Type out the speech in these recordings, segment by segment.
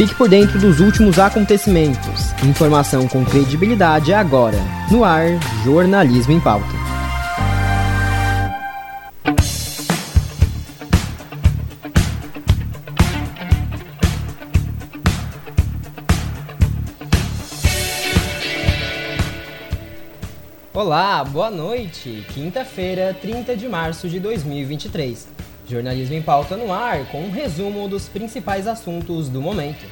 Fique por dentro dos últimos acontecimentos. Informação com credibilidade agora. No ar, Jornalismo em Pauta. Olá, boa noite. Quinta-feira, 30 de março de 2023. Jornalismo em pauta no ar, com um resumo dos principais assuntos do momento.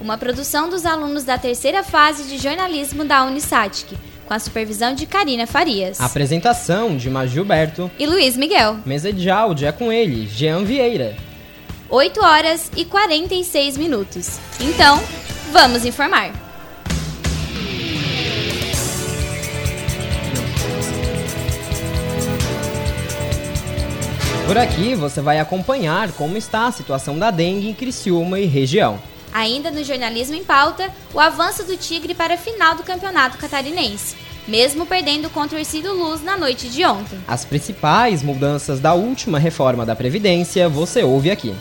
Uma produção dos alunos da terceira fase de jornalismo da Unisatic, com a supervisão de Karina Farias. Apresentação de Maju Gilberto e Luiz Miguel. Mesa de áudio é com ele, Jean Vieira. 8 horas e 46 minutos. Então, vamos informar. Por aqui você vai acompanhar como está a situação da dengue em Criciúma e região. Ainda no jornalismo em pauta, o avanço do Tigre para a final do Campeonato Catarinense, mesmo perdendo contra o Ercido Luz na noite de ontem. As principais mudanças da última reforma da Previdência você ouve aqui.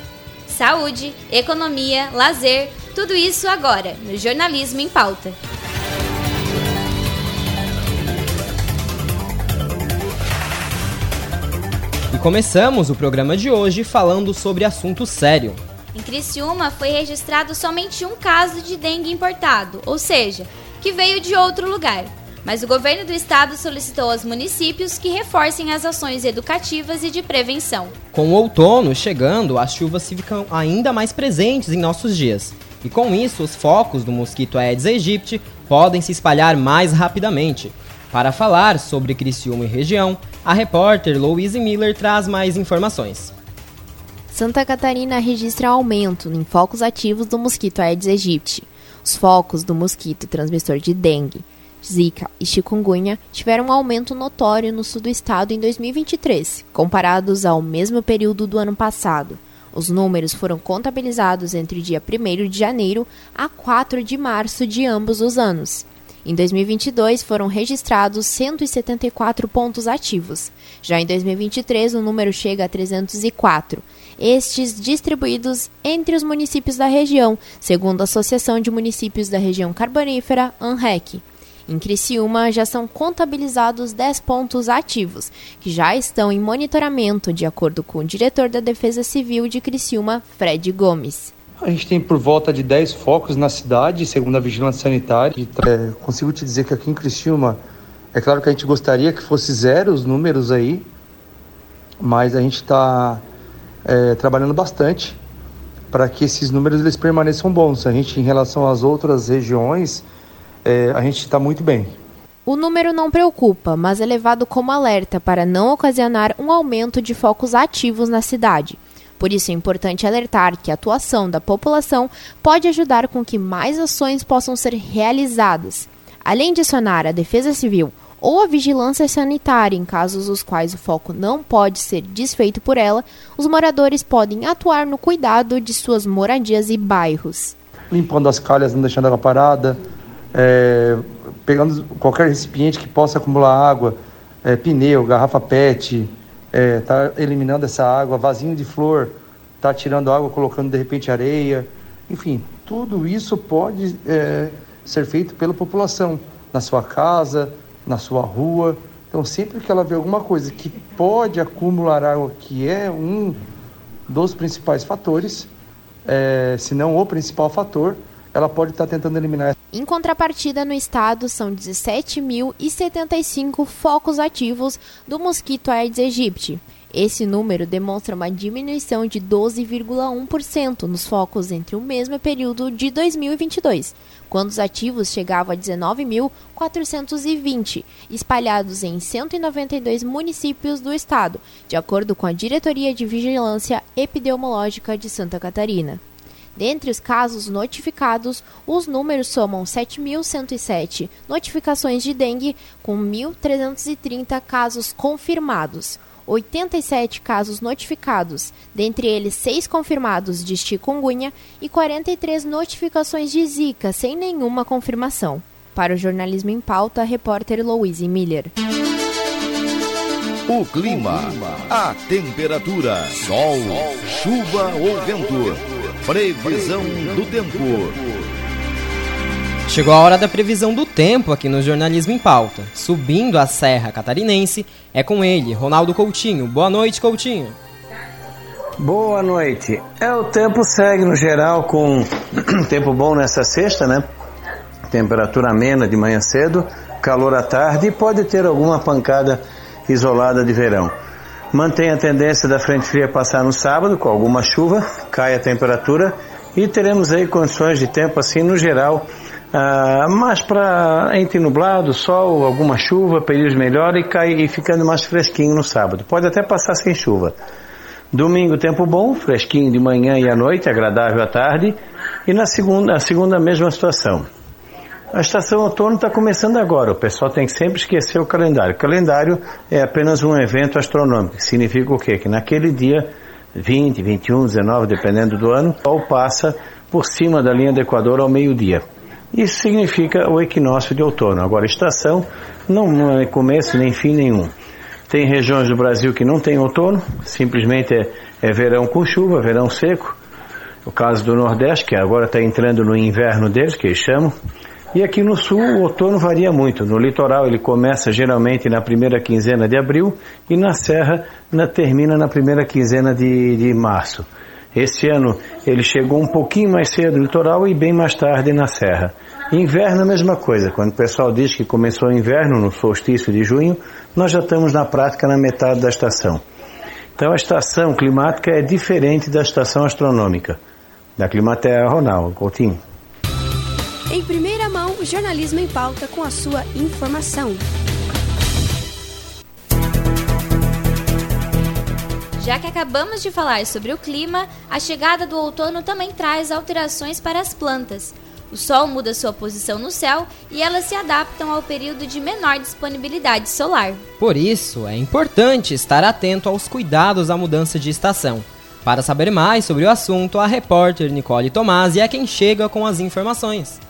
Saúde, economia, lazer, tudo isso agora no Jornalismo em Pauta. Começamos o programa de hoje falando sobre assunto sério. Em Criciúma foi registrado somente um caso de dengue importado, ou seja, que veio de outro lugar. Mas o governo do estado solicitou aos municípios que reforcem as ações educativas e de prevenção. Com o outono chegando, as chuvas ficam ainda mais presentes em nossos dias. E com isso, os focos do mosquito Aedes aegypti podem se espalhar mais rapidamente. Para falar sobre Criciúma e região, a repórter Louise Miller traz mais informações. Santa Catarina registra aumento em focos ativos do mosquito Aedes aegypti. Os focos do mosquito transmissor de dengue, zika e chikungunya tiveram um aumento notório no sul do estado em 2023, comparados ao mesmo período do ano passado. Os números foram contabilizados entre o dia 1 de janeiro a 4 de março de ambos os anos. Em 2022, foram registrados 174 pontos ativos. Já em 2023, o número chega a 304, estes distribuídos entre os municípios da região, segundo a Associação de Municípios da Região Carbonífera, ANREC. Em Criciúma, já são contabilizados 10 pontos ativos, que já estão em monitoramento, de acordo com o diretor da Defesa Civil de Criciúma, Fred Gomes. A gente tem por volta de 10 focos na cidade, segundo a Vigilância Sanitária. É, consigo te dizer que aqui em Criciúma, é claro que a gente gostaria que fosse zero os números aí, mas a gente está é, trabalhando bastante para que esses números eles permaneçam bons. A gente, em relação às outras regiões, é, a gente está muito bem. O número não preocupa, mas é levado como alerta para não ocasionar um aumento de focos ativos na cidade. Por isso é importante alertar que a atuação da população pode ajudar com que mais ações possam ser realizadas. Além de acionar a Defesa Civil ou a vigilância sanitária em casos os quais o foco não pode ser desfeito por ela, os moradores podem atuar no cuidado de suas moradias e bairros. Limpando as calhas, não deixando ela parada, é, pegando qualquer recipiente que possa acumular água, é, pneu, garrafa PET, é, tá eliminando essa água, vasinho de flor, tá tirando água, colocando de repente areia, enfim, tudo isso pode é, ser feito pela população, na sua casa, na sua rua. Então, sempre que ela vê alguma coisa que pode acumular água, que é um dos principais fatores, é, se não o principal fator, ela pode estar tá tentando eliminar. Em contrapartida, no estado são 17.075 focos ativos do mosquito Aedes aegypti. Esse número demonstra uma diminuição de 12,1% nos focos entre o mesmo período de 2022, quando os ativos chegavam a 19.420, espalhados em 192 municípios do estado, de acordo com a Diretoria de Vigilância Epidemiológica de Santa Catarina. Dentre os casos notificados, os números somam 7.107 notificações de dengue, com 1.330 casos confirmados. 87 casos notificados, dentre eles 6 confirmados de chikungunya e 43 notificações de zika, sem nenhuma confirmação. Para o jornalismo em pauta, repórter Louise Miller. O clima, a temperatura, sol, chuva ou vento. Previsão do tempo. Chegou a hora da previsão do tempo aqui no Jornalismo em Pauta. Subindo a Serra Catarinense, é com ele, Ronaldo Coutinho. Boa noite, Coutinho. Boa noite. É, o tempo segue no geral com tempo bom nessa sexta, né? Temperatura amena de manhã cedo, calor à tarde e pode ter alguma pancada isolada de verão. Mantém a tendência da frente fria passar no sábado, com alguma chuva, cai a temperatura e teremos aí condições de tempo assim no geral, ah, mais para entre nublado, sol, alguma chuva, períodos melhor e cai e ficando mais fresquinho no sábado. Pode até passar sem chuva. Domingo tempo bom, fresquinho de manhã e à noite, agradável à tarde. E na segunda, a segunda mesma situação. A estação outono está começando agora. O pessoal tem que sempre esquecer o calendário. O calendário é apenas um evento astronômico. Significa o quê? Que naquele dia 20, 21, 19, dependendo do ano, o sol passa por cima da linha do Equador ao meio-dia. Isso significa o equinócio de outono. Agora, estação não é começo nem fim nenhum. Tem regiões do Brasil que não tem outono, simplesmente é, é verão com chuva, verão seco. O caso do Nordeste, que agora está entrando no inverno deles, que eles chamam. E aqui no sul o outono varia muito. No litoral ele começa geralmente na primeira quinzena de abril e na serra na, termina na primeira quinzena de, de março. Este ano ele chegou um pouquinho mais cedo no litoral e bem mais tarde na serra. Inverno a mesma coisa. Quando o pessoal diz que começou o inverno no solstício de junho, nós já estamos na prática na metade da estação. Então a estação climática é diferente da estação astronômica. Da Climaterra, Ronaldo Coutinho. Em primeira mão, o jornalismo em pauta com a sua informação. Já que acabamos de falar sobre o clima, a chegada do outono também traz alterações para as plantas. O Sol muda sua posição no céu e elas se adaptam ao período de menor disponibilidade solar. Por isso, é importante estar atento aos cuidados à mudança de estação. Para saber mais sobre o assunto, a repórter Nicole Tomasi é quem chega com as informações.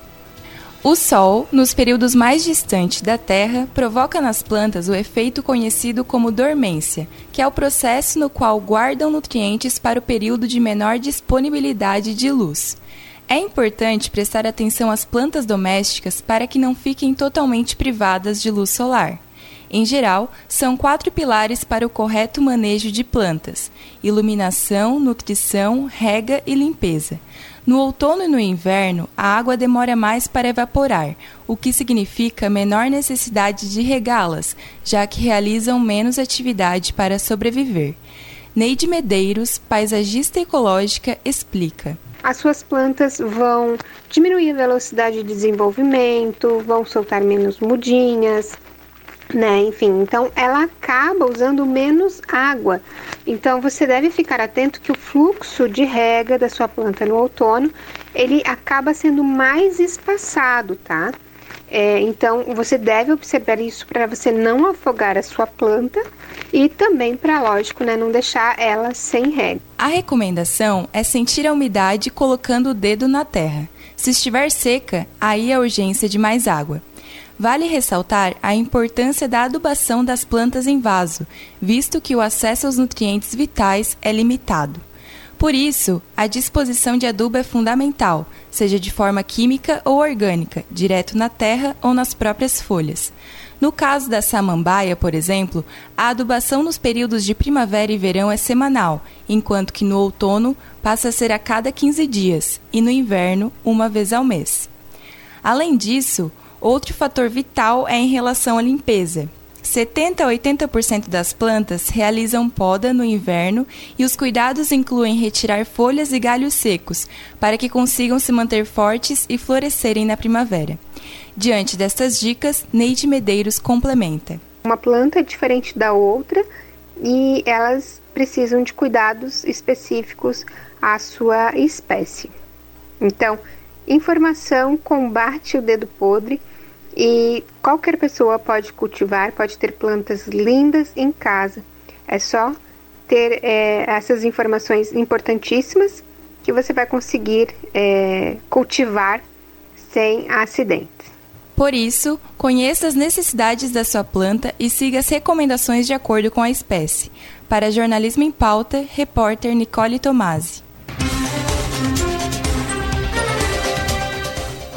O Sol, nos períodos mais distantes da Terra, provoca nas plantas o efeito conhecido como dormência, que é o processo no qual guardam nutrientes para o período de menor disponibilidade de luz. É importante prestar atenção às plantas domésticas para que não fiquem totalmente privadas de luz solar. Em geral, são quatro pilares para o correto manejo de plantas: iluminação, nutrição, rega e limpeza. No outono e no inverno, a água demora mais para evaporar, o que significa menor necessidade de regá-las, já que realizam menos atividade para sobreviver. Neide Medeiros, paisagista ecológica, explica. As suas plantas vão diminuir a velocidade de desenvolvimento, vão soltar menos mudinhas, né? Enfim, então ela acaba usando menos água. Então você deve ficar atento que o fluxo de rega da sua planta no outono ele acaba sendo mais espaçado, tá? É, então você deve observar isso para você não afogar a sua planta e também para, lógico, né, não deixar ela sem rega. A recomendação é sentir a umidade colocando o dedo na terra. Se estiver seca, aí a urgência de mais água. Vale ressaltar a importância da adubação das plantas em vaso, visto que o acesso aos nutrientes vitais é limitado. Por isso, a disposição de adubo é fundamental, seja de forma química ou orgânica, direto na terra ou nas próprias folhas. No caso da samambaia, por exemplo, a adubação nos períodos de primavera e verão é semanal, enquanto que no outono passa a ser a cada 15 dias e no inverno, uma vez ao mês. Além disso, Outro fator vital é em relação à limpeza. 70 a 80% das plantas realizam poda no inverno e os cuidados incluem retirar folhas e galhos secos para que consigam se manter fortes e florescerem na primavera. Diante destas dicas, Neide Medeiros complementa. Uma planta é diferente da outra e elas precisam de cuidados específicos à sua espécie. Então, Informação combate o dedo podre e qualquer pessoa pode cultivar, pode ter plantas lindas em casa. É só ter é, essas informações importantíssimas que você vai conseguir é, cultivar sem acidentes. Por isso, conheça as necessidades da sua planta e siga as recomendações de acordo com a espécie. Para Jornalismo em Pauta, repórter Nicole Tomasi.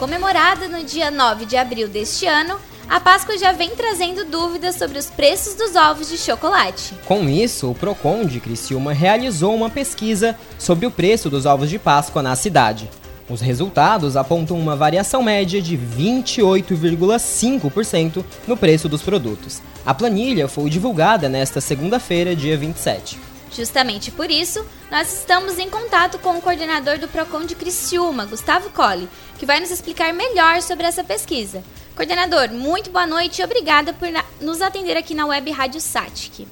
Comemorada no dia 9 de abril deste ano, a Páscoa já vem trazendo dúvidas sobre os preços dos ovos de chocolate. Com isso, o Procon de Criciúma realizou uma pesquisa sobre o preço dos ovos de Páscoa na cidade. Os resultados apontam uma variação média de 28,5% no preço dos produtos. A planilha foi divulgada nesta segunda-feira, dia 27. Justamente por isso, nós estamos em contato com o coordenador do Procon de Criciúma, Gustavo Colli, que vai nos explicar melhor sobre essa pesquisa. Coordenador, muito boa noite e obrigada por nos atender aqui na Web Rádio Satic.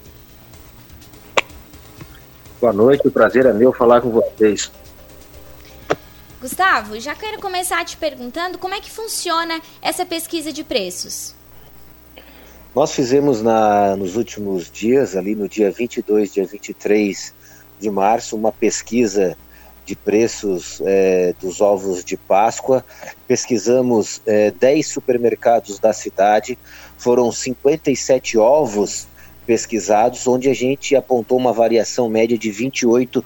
Boa noite, o prazer é meu falar com vocês. Gustavo, já quero começar te perguntando como é que funciona essa pesquisa de preços. Nós fizemos na, nos últimos dias, ali no dia 22, dia 23 de março, uma pesquisa de preços é, dos ovos de Páscoa. Pesquisamos é, 10 supermercados da cidade, foram 57 ovos pesquisados, onde a gente apontou uma variação média de 28%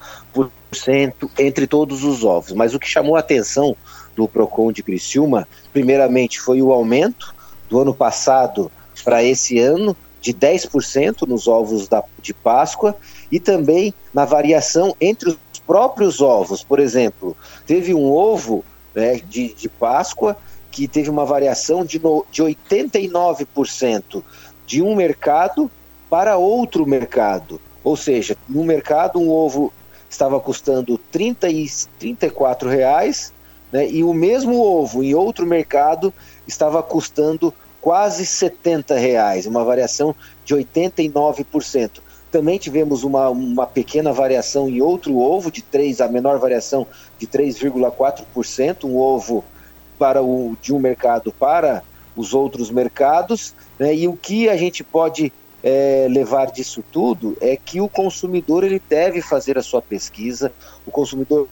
entre todos os ovos. Mas o que chamou a atenção do Procon de Criciúma, primeiramente, foi o aumento do ano passado para esse ano de 10% nos ovos da, de Páscoa e também na variação entre os próprios ovos. Por exemplo, teve um ovo né, de, de Páscoa que teve uma variação de, no, de 89% de um mercado para outro mercado. Ou seja, no mercado um ovo estava custando 30 e 34 reais, né, e o mesmo ovo em outro mercado estava custando quase 70 reais, uma variação de 89%. Também tivemos uma, uma pequena variação em outro ovo, de 3, a menor variação de 3,4%, um ovo para o, de um mercado para os outros mercados. Né? E o que a gente pode é, levar disso tudo é que o consumidor ele deve fazer a sua pesquisa, o consumidor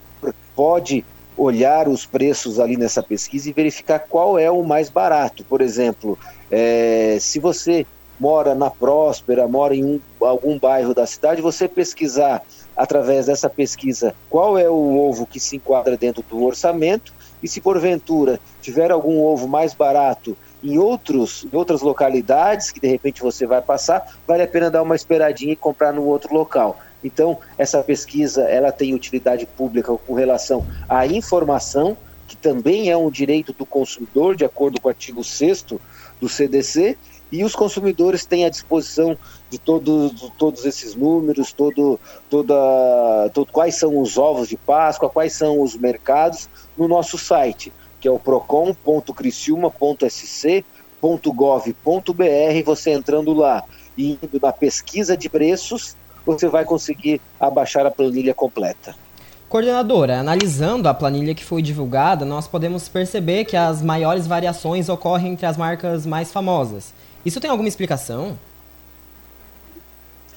pode olhar os preços ali nessa pesquisa e verificar qual é o mais barato. Por exemplo, é, se você mora na Próspera, mora em um, algum bairro da cidade, você pesquisar através dessa pesquisa qual é o ovo que se enquadra dentro do orçamento e se porventura tiver algum ovo mais barato em, outros, em outras localidades que de repente você vai passar, vale a pena dar uma esperadinha e comprar no outro local. Então, essa pesquisa ela tem utilidade pública com relação à informação, que também é um direito do consumidor, de acordo com o artigo 6 do CDC, e os consumidores têm à disposição de, todo, de todos esses números, todo, toda, todo, quais são os ovos de Páscoa, quais são os mercados, no nosso site, que é o procon.criciúma.sc.gov.br. Você entrando lá e indo na pesquisa de preços, você vai conseguir abaixar a planilha completa. Coordenadora, analisando a planilha que foi divulgada, nós podemos perceber que as maiores variações ocorrem entre as marcas mais famosas. Isso tem alguma explicação?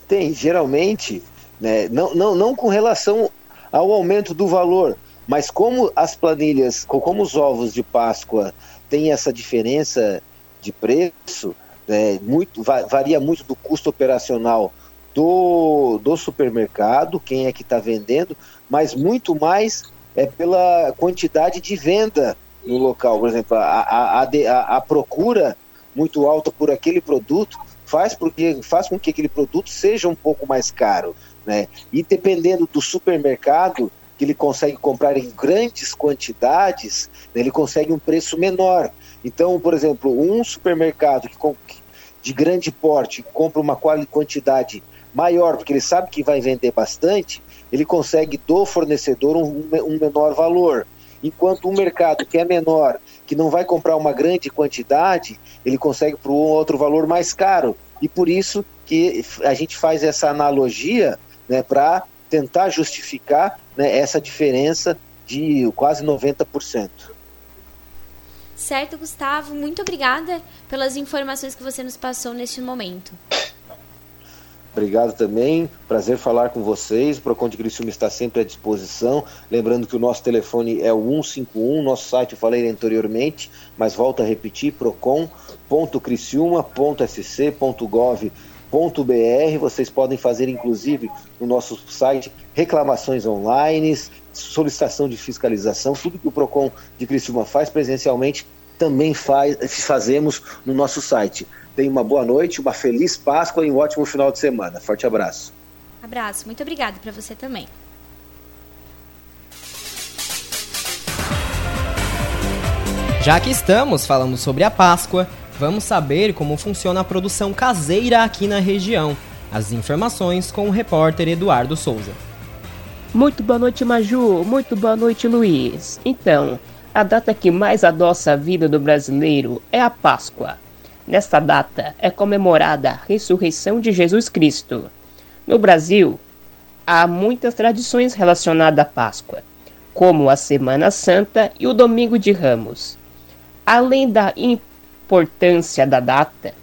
Tem, geralmente, né, não, não, não com relação ao aumento do valor, mas como as planilhas, como os ovos de Páscoa têm essa diferença de preço, né, muito, varia muito do custo operacional do, do supermercado, quem é que está vendendo, mas muito mais é pela quantidade de venda no local. Por exemplo, a, a, a, a procura muito alta por aquele produto faz, porque, faz com que aquele produto seja um pouco mais caro. Né? E dependendo do supermercado, que ele consegue comprar em grandes quantidades, né, ele consegue um preço menor. Então, por exemplo, um supermercado que, de grande porte compra uma quantidade maior, porque ele sabe que vai vender bastante, ele consegue do fornecedor um, um menor valor. Enquanto um mercado que é menor, que não vai comprar uma grande quantidade, ele consegue por um outro valor mais caro. E por isso que a gente faz essa analogia né, para tentar justificar né, essa diferença de quase 90%. Certo, Gustavo. Muito obrigada pelas informações que você nos passou neste momento. Obrigado também, prazer falar com vocês. O Procon de Criciúma está sempre à disposição. Lembrando que o nosso telefone é o 151, nosso site eu falei anteriormente, mas volto a repetir, procon.criciúma.sc.gov.br. Vocês podem fazer, inclusive, no nosso site reclamações online, solicitação de fiscalização, tudo que o Procon de Criciúma faz presencialmente também faz, fazemos no nosso site. Tenha uma boa noite, uma feliz Páscoa e um ótimo final de semana. Forte abraço. Abraço, muito obrigado para você também. Já que estamos falando sobre a Páscoa, vamos saber como funciona a produção caseira aqui na região. As informações com o repórter Eduardo Souza. Muito boa noite, Maju. Muito boa noite, Luiz. Então, a data que mais adoça a vida do brasileiro é a Páscoa. Nesta data é comemorada a ressurreição de Jesus Cristo. No Brasil, há muitas tradições relacionadas à Páscoa, como a Semana Santa e o Domingo de Ramos. Além da importância da data,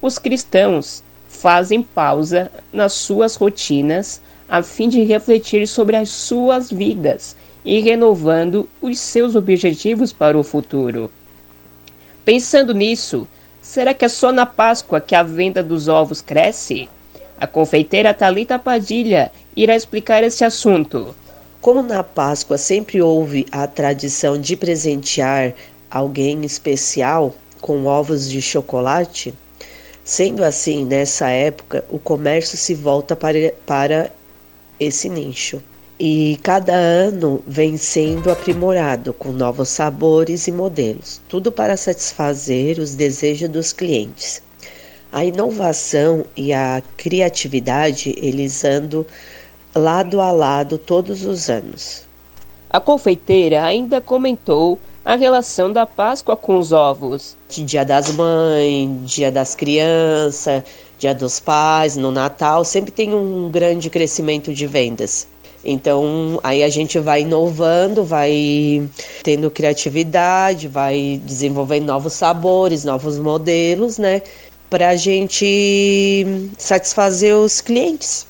os cristãos fazem pausa nas suas rotinas a fim de refletir sobre as suas vidas e renovando os seus objetivos para o futuro. Pensando nisso, será que é só na Páscoa que a venda dos ovos cresce? A confeiteira Talita Padilha irá explicar esse assunto. Como na Páscoa sempre houve a tradição de presentear alguém especial com ovos de chocolate, sendo assim, nessa época, o comércio se volta para, para esse nicho. E cada ano vem sendo aprimorado com novos sabores e modelos, tudo para satisfazer os desejos dos clientes. A inovação e a criatividade eles andam lado a lado todos os anos. A confeiteira ainda comentou a relação da Páscoa com os ovos. Dia das mães, dia das crianças, dia dos pais, no Natal, sempre tem um grande crescimento de vendas. Então, aí a gente vai inovando, vai tendo criatividade, vai desenvolvendo novos sabores, novos modelos, né? Para a gente satisfazer os clientes.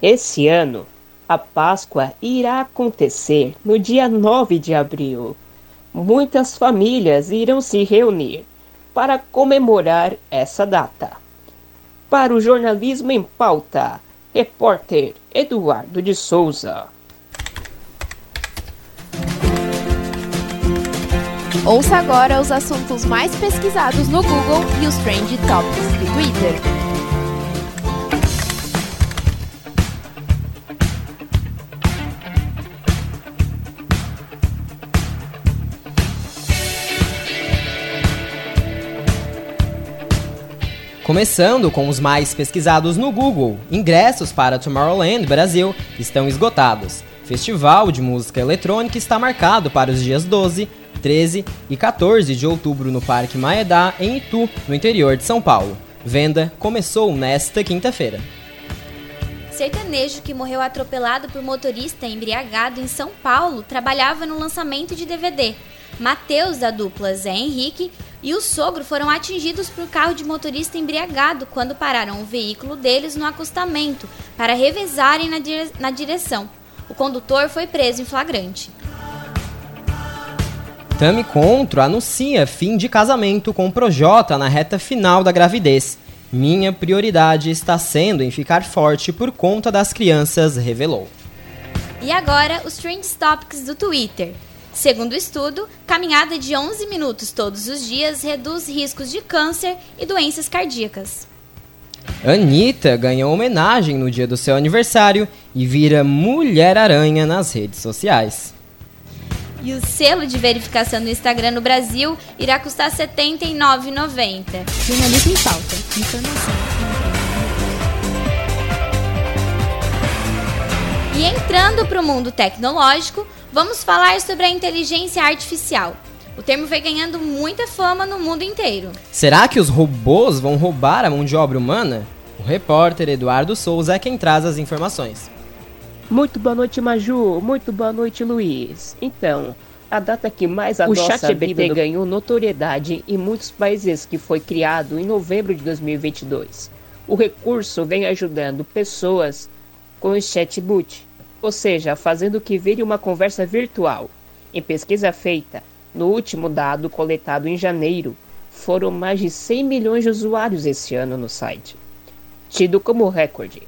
Esse ano, a Páscoa irá acontecer no dia 9 de abril. Muitas famílias irão se reunir para comemorar essa data. Para o jornalismo em pauta, repórter Eduardo de Souza. Ouça agora os assuntos mais pesquisados no Google e os Trend Topics do Twitter. Começando com os mais pesquisados no Google, ingressos para Tomorrowland Brasil estão esgotados. Festival de música eletrônica está marcado para os dias 12, 13 e 14 de outubro no Parque Maedá, em Itu, no interior de São Paulo. Venda começou nesta quinta-feira. Sertanejo que morreu atropelado por motorista embriagado em São Paulo trabalhava no lançamento de DVD. Mateus, da dupla Zé Henrique, e o sogro foram atingidos por carro de motorista embriagado quando pararam o veículo deles no acostamento para revezarem na, dire na direção. O condutor foi preso em flagrante. Tami Contro anuncia fim de casamento com Projota na reta final da gravidez. Minha prioridade está sendo em ficar forte por conta das crianças, revelou. E agora, os Trend Topics do Twitter. Segundo o estudo, caminhada de 11 minutos todos os dias reduz riscos de câncer e doenças cardíacas. Anitta ganhou homenagem no dia do seu aniversário e vira Mulher-Aranha nas redes sociais. E o selo de verificação no Instagram no Brasil irá custar R$ 79,90. Jornalismo em pauta. Informação. E entrando para o mundo tecnológico, vamos falar sobre a inteligência artificial. O termo vem ganhando muita fama no mundo inteiro. Será que os robôs vão roubar a mão de obra humana? O repórter Eduardo Souza é quem traz as informações. Muito boa noite, Maju. Muito boa noite, Luiz. Então, a data que mais adoça o ChatGPT do... ganhou notoriedade em muitos países que foi criado em novembro de 2022. o recurso vem ajudando pessoas com o chatbot, ou seja, fazendo que vire uma conversa virtual. Em pesquisa feita, no último dado coletado em janeiro, foram mais de 100 milhões de usuários esse ano no site, tido como recorde.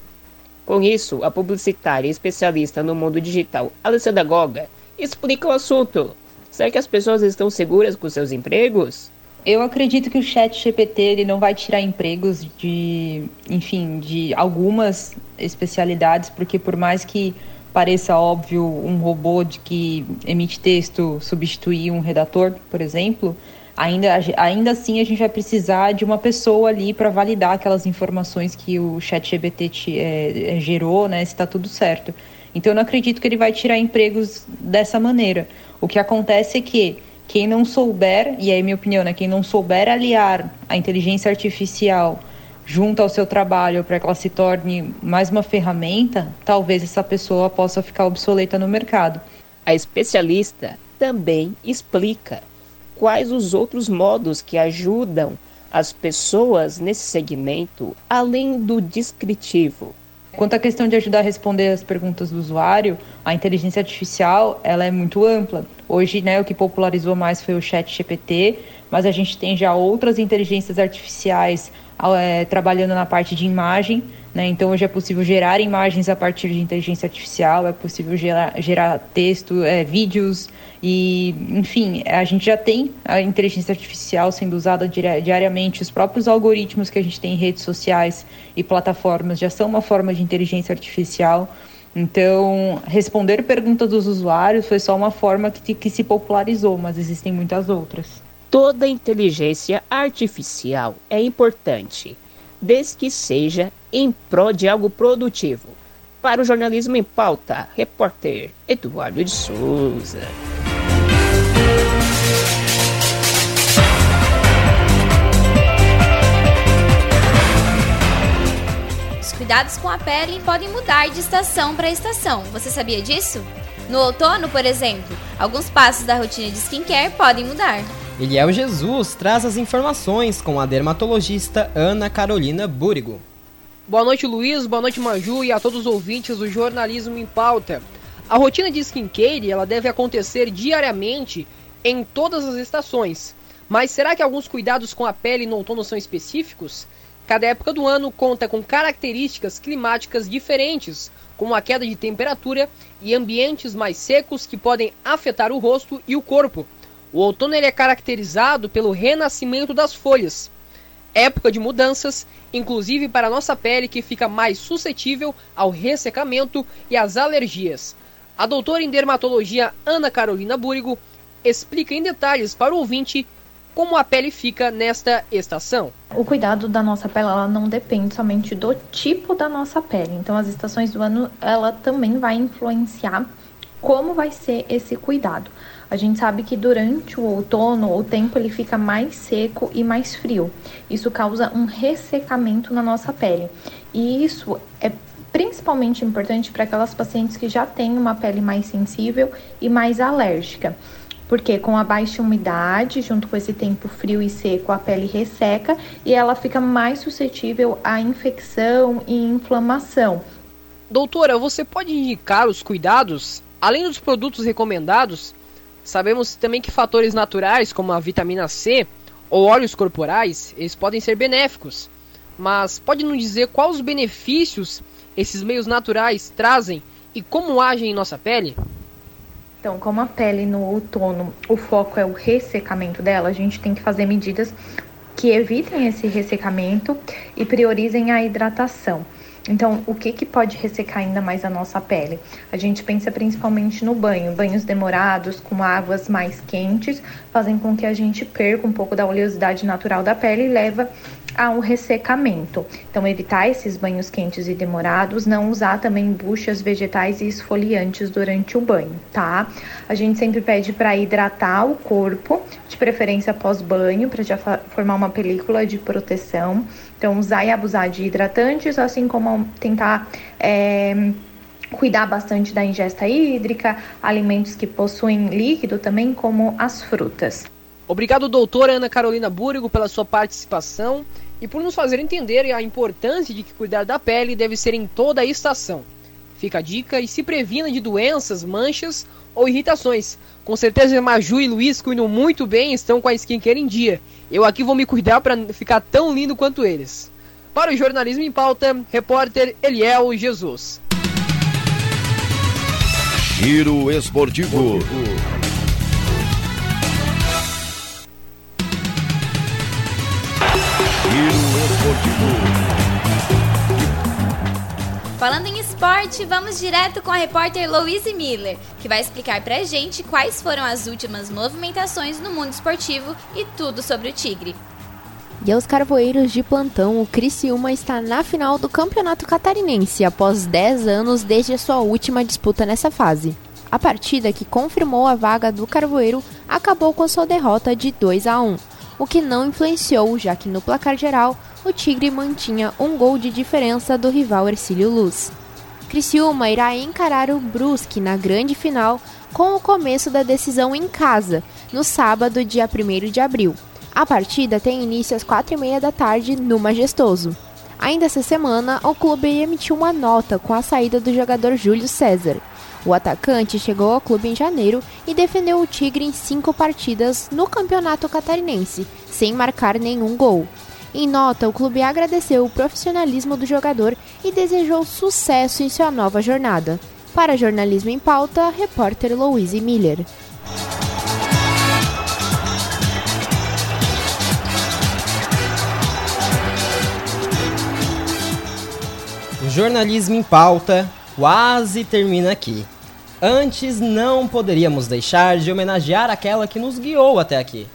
Com isso, a publicitária e especialista no mundo digital Alessandra Goga explica o assunto. Será que as pessoas estão seguras com seus empregos? Eu acredito que o chat GPT ele não vai tirar empregos de, enfim, de algumas especialidades, porque por mais que pareça óbvio um robô de que emite texto substituir um redator, por exemplo, ainda, ainda assim a gente vai precisar de uma pessoa ali para validar aquelas informações que o chat GPT te, é, gerou, né, se está tudo certo. Então eu não acredito que ele vai tirar empregos dessa maneira. O que acontece é que quem não souber, e aí minha opinião, né, quem não souber aliar a inteligência artificial junto ao seu trabalho para que ela se torne mais uma ferramenta, talvez essa pessoa possa ficar obsoleta no mercado. A especialista também explica quais os outros modos que ajudam as pessoas nesse segmento, além do descritivo. Quanto à questão de ajudar a responder as perguntas do usuário, a inteligência artificial ela é muito ampla. Hoje, né, o que popularizou mais foi o Chat GPT, mas a gente tem já outras inteligências artificiais é, trabalhando na parte de imagem. Né? Então, hoje é possível gerar imagens a partir de inteligência artificial, é possível gerar, gerar texto, é, vídeos, e, enfim, a gente já tem a inteligência artificial sendo usada diariamente. Os próprios algoritmos que a gente tem em redes sociais e plataformas já são uma forma de inteligência artificial. Então, responder perguntas dos usuários foi só uma forma que, que se popularizou, mas existem muitas outras. Toda inteligência artificial é importante, desde que seja em prol de algo produtivo. Para o jornalismo em pauta, repórter Eduardo de Souza. Os cuidados com a pele podem mudar de estação para estação. Você sabia disso? No outono, por exemplo, alguns passos da rotina de skincare podem mudar. Eliel Jesus traz as informações com a dermatologista Ana Carolina Búrigo. Boa noite, Luiz. Boa noite, Maju e a todos os ouvintes do Jornalismo em Pauta. A rotina de skincare ela deve acontecer diariamente em todas as estações. Mas será que alguns cuidados com a pele no outono são específicos? Cada época do ano conta com características climáticas diferentes, como a queda de temperatura e ambientes mais secos que podem afetar o rosto e o corpo. O outono ele é caracterizado pelo renascimento das folhas, época de mudanças, inclusive para a nossa pele que fica mais suscetível ao ressecamento e às alergias. A doutora em dermatologia Ana Carolina Búrigo explica em detalhes para o ouvinte como a pele fica nesta estação. O cuidado da nossa pele ela não depende somente do tipo da nossa pele. Então as estações do ano ela também vai influenciar como vai ser esse cuidado. A gente sabe que durante o outono o tempo ele fica mais seco e mais frio. Isso causa um ressecamento na nossa pele. E isso é principalmente importante para aquelas pacientes que já têm uma pele mais sensível e mais alérgica. Porque com a baixa umidade, junto com esse tempo frio e seco, a pele resseca e ela fica mais suscetível à infecção e inflamação. Doutora, você pode indicar os cuidados, além dos produtos recomendados? Sabemos também que fatores naturais, como a vitamina C ou óleos corporais, eles podem ser benéficos. Mas pode nos dizer quais os benefícios esses meios naturais trazem e como agem em nossa pele? Então, como a pele no outono, o foco é o ressecamento dela, a gente tem que fazer medidas que evitem esse ressecamento e priorizem a hidratação. Então, o que, que pode ressecar ainda mais a nossa pele? A gente pensa principalmente no banho. Banhos demorados, com águas mais quentes, fazem com que a gente perca um pouco da oleosidade natural da pele e leva a um ressecamento. Então, evitar esses banhos quentes e demorados, não usar também buchas vegetais e esfoliantes durante o banho, tá? A gente sempre pede para hidratar o corpo, de preferência pós-banho, para já formar uma película de proteção. Então, usar e abusar de hidratantes, assim como tentar. É, cuidar bastante da ingesta hídrica, alimentos que possuem líquido também, como as frutas. Obrigado, doutora Ana Carolina Búrigo, pela sua participação. e por nos fazer entender a importância de que cuidar da pele deve ser em toda a estação. Fica a dica e se previna de doenças, manchas ou irritações. Com certeza Maju e Luiz cuidam muito bem e estão com a skincare em dia. Eu aqui vou me cuidar para ficar tão lindo quanto eles. Para o Jornalismo em Pauta, repórter Eliel Jesus. Giro Esportivo. Falando em esporte, vamos direto com a repórter Louise Miller, que vai explicar pra gente quais foram as últimas movimentações no mundo esportivo e tudo sobre o Tigre. E aos carvoeiros de plantão, o Criciúma está na final do Campeonato Catarinense após 10 anos desde a sua última disputa nessa fase. A partida que confirmou a vaga do Carvoeiro acabou com a sua derrota de 2 a 1, o que não influenciou, já que no placar geral o Tigre mantinha um gol de diferença do rival Ercílio Luz. Criciúma irá encarar o Brusque na grande final com o começo da decisão em casa, no sábado, dia 1 de abril. A partida tem início às 4h30 da tarde no Majestoso. Ainda essa semana, o clube emitiu uma nota com a saída do jogador Júlio César. O atacante chegou ao clube em janeiro e defendeu o Tigre em cinco partidas no Campeonato Catarinense, sem marcar nenhum gol. Em nota, o clube agradeceu o profissionalismo do jogador e desejou sucesso em sua nova jornada. Para Jornalismo em Pauta, repórter Louise Miller. O Jornalismo em Pauta quase termina aqui. Antes, não poderíamos deixar de homenagear aquela que nos guiou até aqui.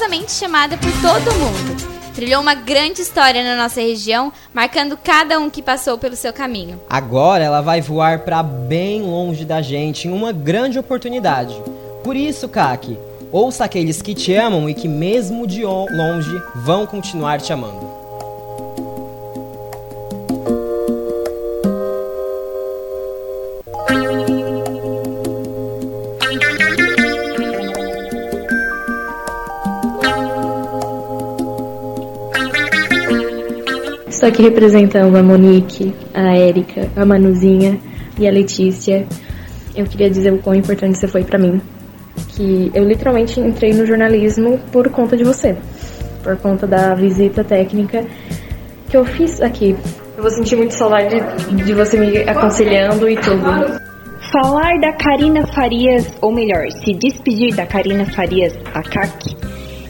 Carinhosamente chamada por todo mundo. Trilhou uma grande história na nossa região, marcando cada um que passou pelo seu caminho. Agora ela vai voar para bem longe da gente em uma grande oportunidade. Por isso, Kaki, ouça aqueles que te amam e que, mesmo de longe, vão continuar te amando. Estou aqui representando a Monique, a Érica, a Manuzinha e a Letícia. Eu queria dizer o quão importante você foi para mim. Que eu literalmente entrei no jornalismo por conta de você. Por conta da visita técnica que eu fiz aqui. Eu vou sentir muito saudade de você me aconselhando e tudo. Falar da Karina Farias, ou melhor, se despedir da Karina Farias, a CAC,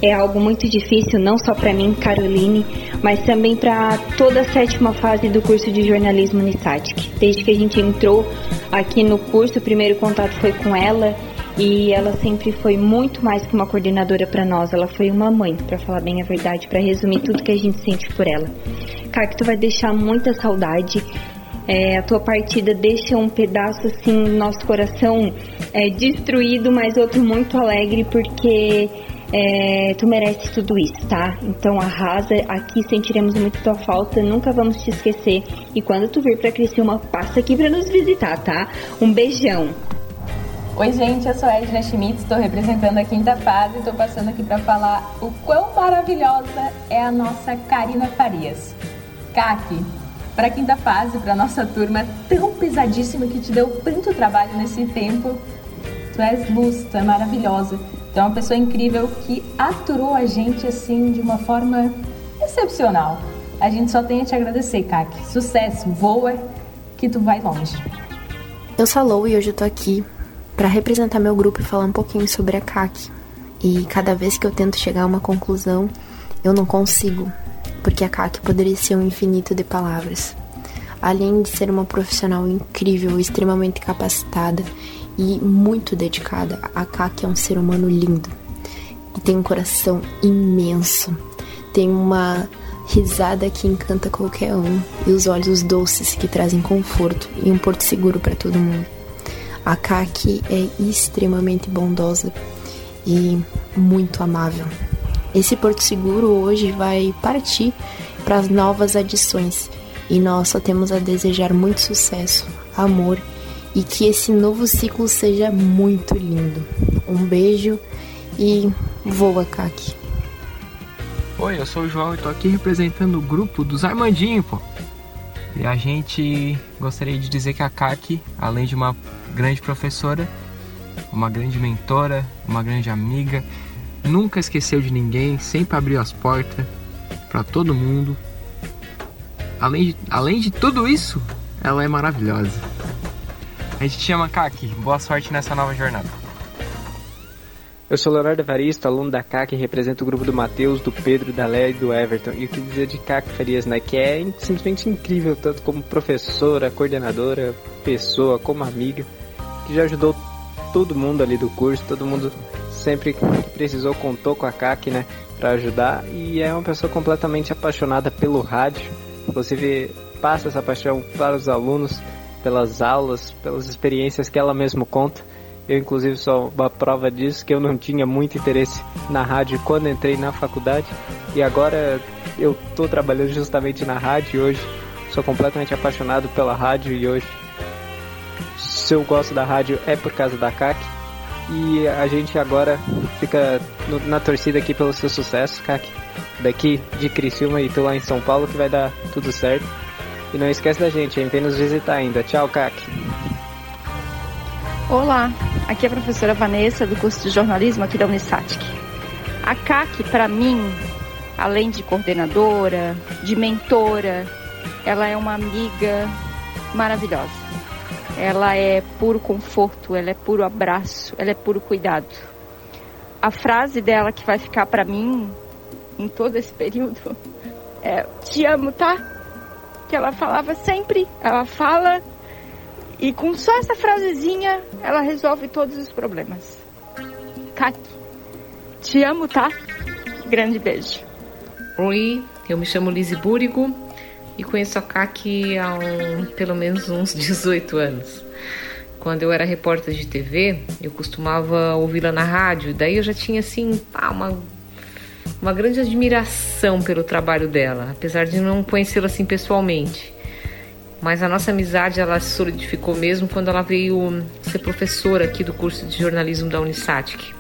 é algo muito difícil, não só para mim, Caroline, mas também para toda a sétima fase do curso de jornalismo Unistatic. Desde que a gente entrou aqui no curso, o primeiro contato foi com ela e ela sempre foi muito mais que uma coordenadora para nós, ela foi uma mãe, para falar bem a verdade, para resumir tudo que a gente sente por ela. Cacto vai deixar muita saudade. É, a tua partida deixa um pedaço assim no nosso coração é, destruído, mas outro muito alegre porque é, tu merece tudo isso, tá? Então arrasa, aqui sentiremos muito tua falta, nunca vamos te esquecer. E quando tu vir pra Criciúma, passa aqui pra nos visitar, tá? Um beijão! Oi, gente, eu sou a Edna Schmitz, estou representando a quinta fase e estou passando aqui para falar o quão maravilhosa é a nossa Karina Farias. Kaki, para a quinta fase, para nossa turma tão pesadíssima que te deu tanto trabalho nesse tempo, tu és luz, tu é maravilhosa. Então, é uma pessoa incrível que aturou a gente assim de uma forma excepcional. A gente só tem a te agradecer, Kaki. Sucesso, voa, que tu vai longe. Eu sou a Lou e hoje eu tô aqui para representar meu grupo e falar um pouquinho sobre a Kaki. E cada vez que eu tento chegar a uma conclusão, eu não consigo, porque a Kaki poderia ser um infinito de palavras. Além de ser uma profissional incrível, extremamente capacitada e muito dedicada. A Kaki é um ser humano lindo e tem um coração imenso. Tem uma risada que encanta qualquer um e os olhos doces que trazem conforto e um porto seguro para todo mundo. A Kaki é extremamente bondosa e muito amável. Esse porto seguro hoje vai partir para as novas adições e nós só temos a desejar muito sucesso, amor e que esse novo ciclo seja muito lindo. Um beijo e Voa, Kaki. Oi, eu sou o João e tô aqui representando o grupo dos Armandinho, pô. E a gente gostaria de dizer que a Kaki, além de uma grande professora, uma grande mentora, uma grande amiga, nunca esqueceu de ninguém, sempre abriu as portas para todo mundo. Além de, além de tudo isso, ela é maravilhosa. A gente te chama Kaki. Boa sorte nessa nova jornada. Eu sou Leonardo Evaristo, aluno da CAC, represento o grupo do Matheus, do Pedro, da Léa e do Everton. E o que dizer de CAC Farias, né? Que é simplesmente incrível, tanto como professora, coordenadora, pessoa, como amiga, que já ajudou todo mundo ali do curso, todo mundo sempre que precisou contou com a CAC, né? Pra ajudar. E é uma pessoa completamente apaixonada pelo rádio. Inclusive, passa essa paixão para os alunos, pelas aulas, pelas experiências que ela mesma conta. Eu, inclusive, sou uma prova disso, que eu não tinha muito interesse na rádio quando entrei na faculdade. E agora eu estou trabalhando justamente na rádio hoje sou completamente apaixonado pela rádio e hoje se eu gosto da rádio é por causa da CAC. E a gente agora fica no, na torcida aqui pelo seu sucesso, CAC. Daqui de Criciúma e tu lá em São Paulo que vai dar tudo certo. E não esquece da gente, hein? Vem nos visitar ainda. Tchau, CAC. Olá, aqui é a professora Vanessa do curso de jornalismo aqui da Unisatic. A CAC, para mim, além de coordenadora, de mentora, ela é uma amiga maravilhosa. Ela é puro conforto, ela é puro abraço, ela é puro cuidado. A frase dela que vai ficar para mim em todo esse período é: Te amo, tá? Que ela falava sempre. Ela fala e com só essa frasezinha, ela resolve todos os problemas. Kaki, te amo, tá? Grande beijo. Oi, eu me chamo Lizzie Búrigo e conheço a Kaki há um, pelo menos uns 18 anos. Quando eu era repórter de TV, eu costumava ouvi-la na rádio, daí eu já tinha assim, uma, uma grande admiração pelo trabalho dela, apesar de não conhecê-la assim pessoalmente. Mas a nossa amizade ela se solidificou mesmo quando ela veio ser professora aqui do curso de jornalismo da Unisatic.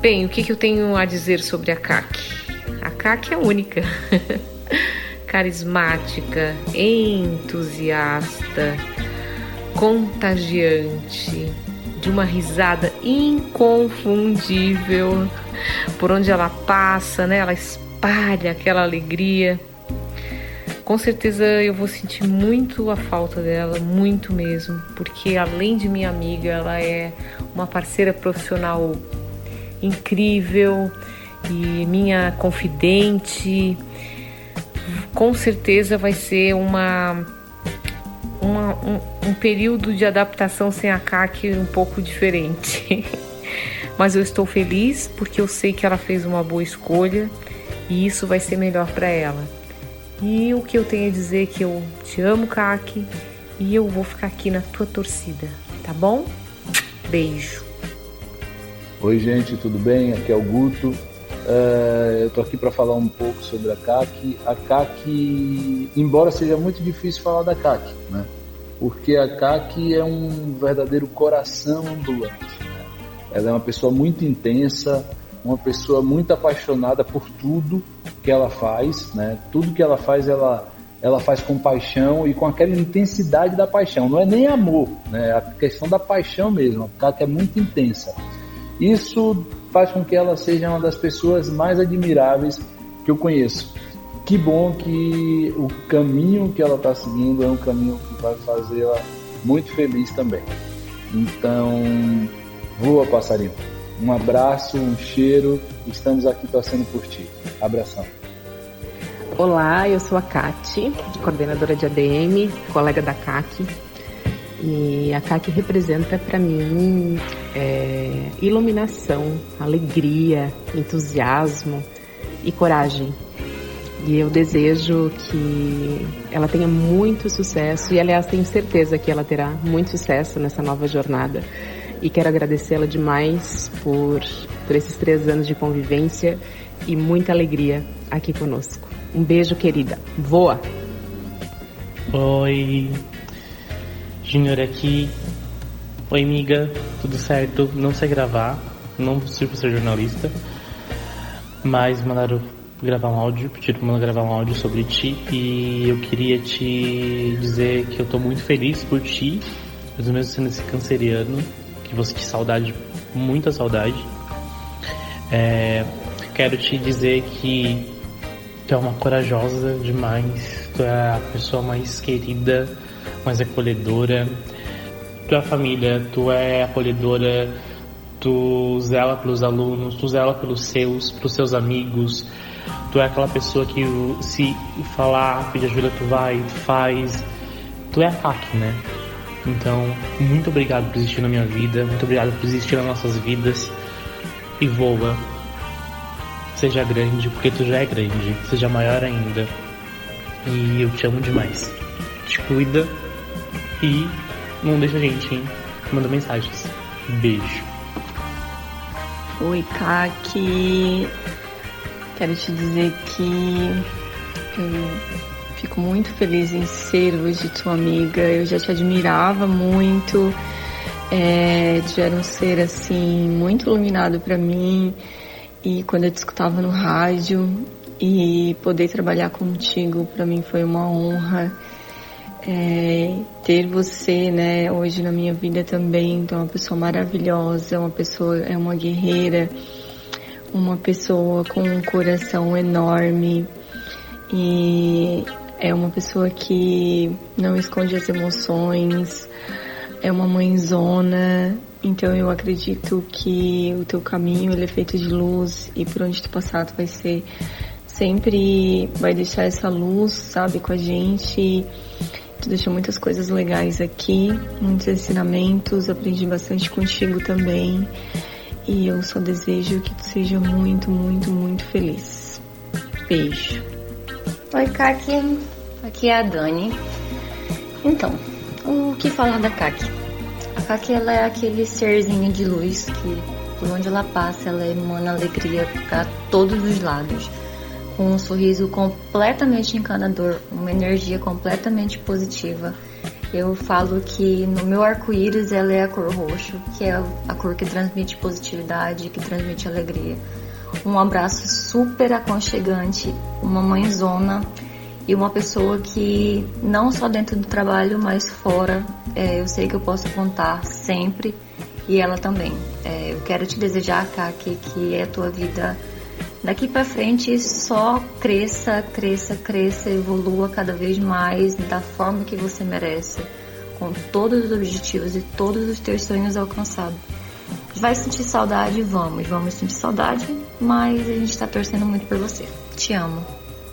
Bem, o que, que eu tenho a dizer sobre a CAC? A CAC é única, carismática, entusiasta, contagiante, de uma risada inconfundível. Por onde ela passa, né? Ela espalha aquela alegria com certeza eu vou sentir muito a falta dela, muito mesmo, porque além de minha amiga, ela é uma parceira profissional incrível e minha confidente. Com certeza vai ser uma, uma um, um período de adaptação sem a CAC um pouco diferente. Mas eu estou feliz porque eu sei que ela fez uma boa escolha e isso vai ser melhor para ela. E o que eu tenho a dizer é que eu te amo, Kaki, e eu vou ficar aqui na tua torcida, tá bom? Beijo. Oi, gente, tudo bem? Aqui é o Guto. Uh, eu tô aqui para falar um pouco sobre a CAC. A CAC, embora seja muito difícil falar da CAC, né? Porque a CAC é um verdadeiro coração ambulante. Né? Ela é uma pessoa muito intensa, uma pessoa muito apaixonada por tudo que ela faz, né? Tudo que ela faz, ela ela faz com paixão e com aquela intensidade da paixão. Não é nem amor, né? É a questão da paixão mesmo, a que é muito intensa. Isso faz com que ela seja uma das pessoas mais admiráveis que eu conheço. Que bom que o caminho que ela está seguindo é um caminho que vai fazê-la muito feliz também. Então, voa, passarinho. Um abraço, um cheiro. Estamos aqui torcendo por ti. Abração. Olá, eu sou a Kati, coordenadora de ADM, colega da CAC. E a CAC representa para mim é, iluminação, alegria, entusiasmo e coragem. E eu desejo que ela tenha muito sucesso e, aliás, tenho certeza que ela terá muito sucesso nessa nova jornada. E quero agradecê-la demais por, por esses três anos de convivência e muita alegria aqui conosco. Um beijo, querida. Voa! Oi, Junior aqui. Oi, amiga. Tudo certo? Não sei gravar, não sirvo ser jornalista, mas mandaram gravar um áudio, pediram pra gravar um áudio sobre ti e eu queria te dizer que eu tô muito feliz por ti, mesmo sendo esse canceriano, que você te saudade, muita saudade. É, quero te dizer que tu é uma corajosa demais, tu é a pessoa mais querida, mais acolhedora. Tu é família, tu é acolhedora, tu zela pelos alunos, tu zela pelos seus, pelos seus amigos, Tu é aquela pessoa que se falar, pedir ajuda, tu vai, tu faz. Tu é a CAC, né? Então, muito obrigado por existir na minha vida, muito obrigado por existir nas nossas vidas. E voa. Seja grande, porque tu já é grande. Seja maior ainda. E eu te amo demais. Te cuida e não deixa a gente, hein? Manda mensagens. Beijo. Oi, Kaki. Quero te dizer que eu fico muito feliz em ser hoje tua amiga. Eu já te admirava muito. É, tu era um ser assim muito iluminado para mim. E quando eu te escutava no rádio e poder trabalhar contigo para mim foi uma honra. É, ter você, né, hoje na minha vida também, então é uma pessoa maravilhosa, uma pessoa é uma guerreira uma pessoa com um coração enorme e é uma pessoa que não esconde as emoções, é uma mãezona, então eu acredito que o teu caminho ele é feito de luz e por onde tu passar tu vai ser sempre vai deixar essa luz, sabe, com a gente. Tu deixou muitas coisas legais aqui, muitos ensinamentos, aprendi bastante contigo também. E eu só desejo que tu seja muito, muito, muito feliz. Beijo. Oi, Kaki. Aqui é a Dani. Então, o que falar da Kaki? A Kaki ela é aquele serzinho de luz que por onde ela passa ela emana alegria para todos os lados. Com um sorriso completamente encanador, uma energia completamente positiva eu falo que no meu arco-íris ela é a cor roxo, que é a cor que transmite positividade, que transmite alegria. Um abraço super aconchegante, uma mãezona e uma pessoa que não só dentro do trabalho, mas fora, é, eu sei que eu posso contar sempre e ela também. É, eu quero te desejar, Kaki, que a tua vida daqui para frente só cresça, cresça, cresça, evolua cada vez mais da forma que você merece, com todos os objetivos e todos os teus sonhos alcançados. Vai sentir saudade? Vamos, vamos sentir saudade, mas a gente tá torcendo muito por você. Te amo.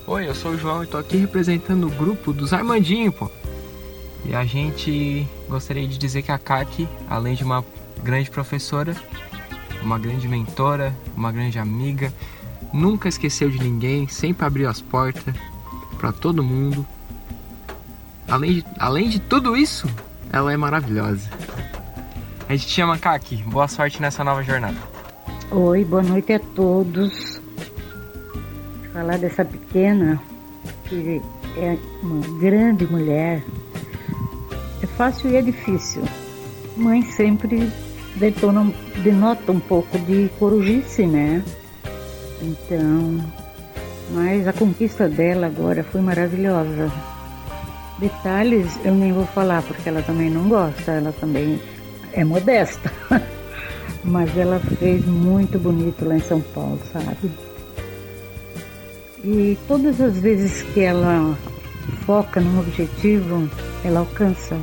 Oi, eu sou o João e tô aqui representando o grupo dos Armandinho, pô. E a gente gostaria de dizer que a Kaki, além de uma grande professora, uma grande mentora, uma grande amiga, nunca esqueceu de ninguém, sempre abriu as portas para todo mundo. Além de, além de tudo isso, ela é maravilhosa. A gente te Kaki, boa sorte nessa nova jornada. Oi, boa noite a todos. Falar dessa pequena que é uma grande mulher é fácil e é difícil. Mãe sempre detona, denota um pouco de corujice, né? Então, mas a conquista dela agora foi maravilhosa. Detalhes eu nem vou falar porque ela também não gosta, ela também é modesta. mas ela fez muito bonito lá em São Paulo, sabe? E todas as vezes que ela foca num objetivo, ela alcança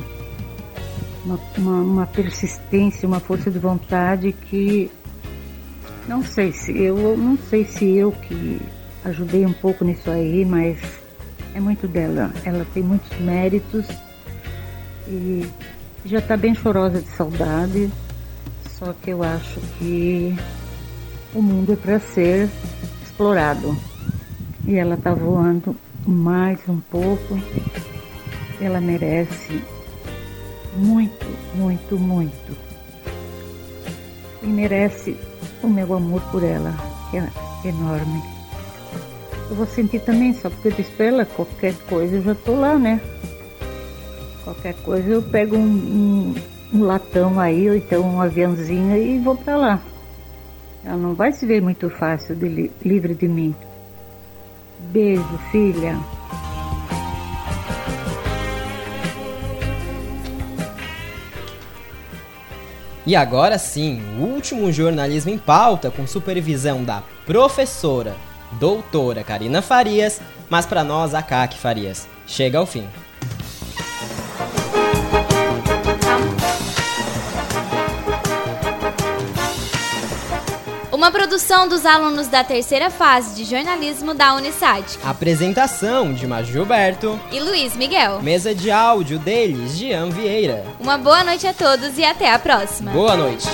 uma, uma, uma persistência, uma força de vontade que não sei se eu não sei se eu que ajudei um pouco nisso aí, mas é muito dela. Ela tem muitos méritos e já está bem chorosa de saudade. Só que eu acho que o mundo é para ser explorado. E ela está voando mais um pouco. Ela merece muito, muito, muito. E merece o meu amor por ela, é enorme. Eu vou sentir também, só porque eu disse pra ela, qualquer coisa eu já tô lá, né? Qualquer coisa eu pego um, um, um latão aí, ou então um aviãozinho e vou pra lá. Ela não vai se ver muito fácil de li livre de mim. Beijo, filha. E agora sim, o último jornalismo em pauta com supervisão da professora, doutora Karina Farias, mas para nós a CAC Farias. Chega ao fim. Produção dos alunos da terceira fase de jornalismo da Unisat. Apresentação de Maju Gilberto e Luiz Miguel. Mesa de áudio deles, Jean Vieira. Uma boa noite a todos e até a próxima. Boa noite.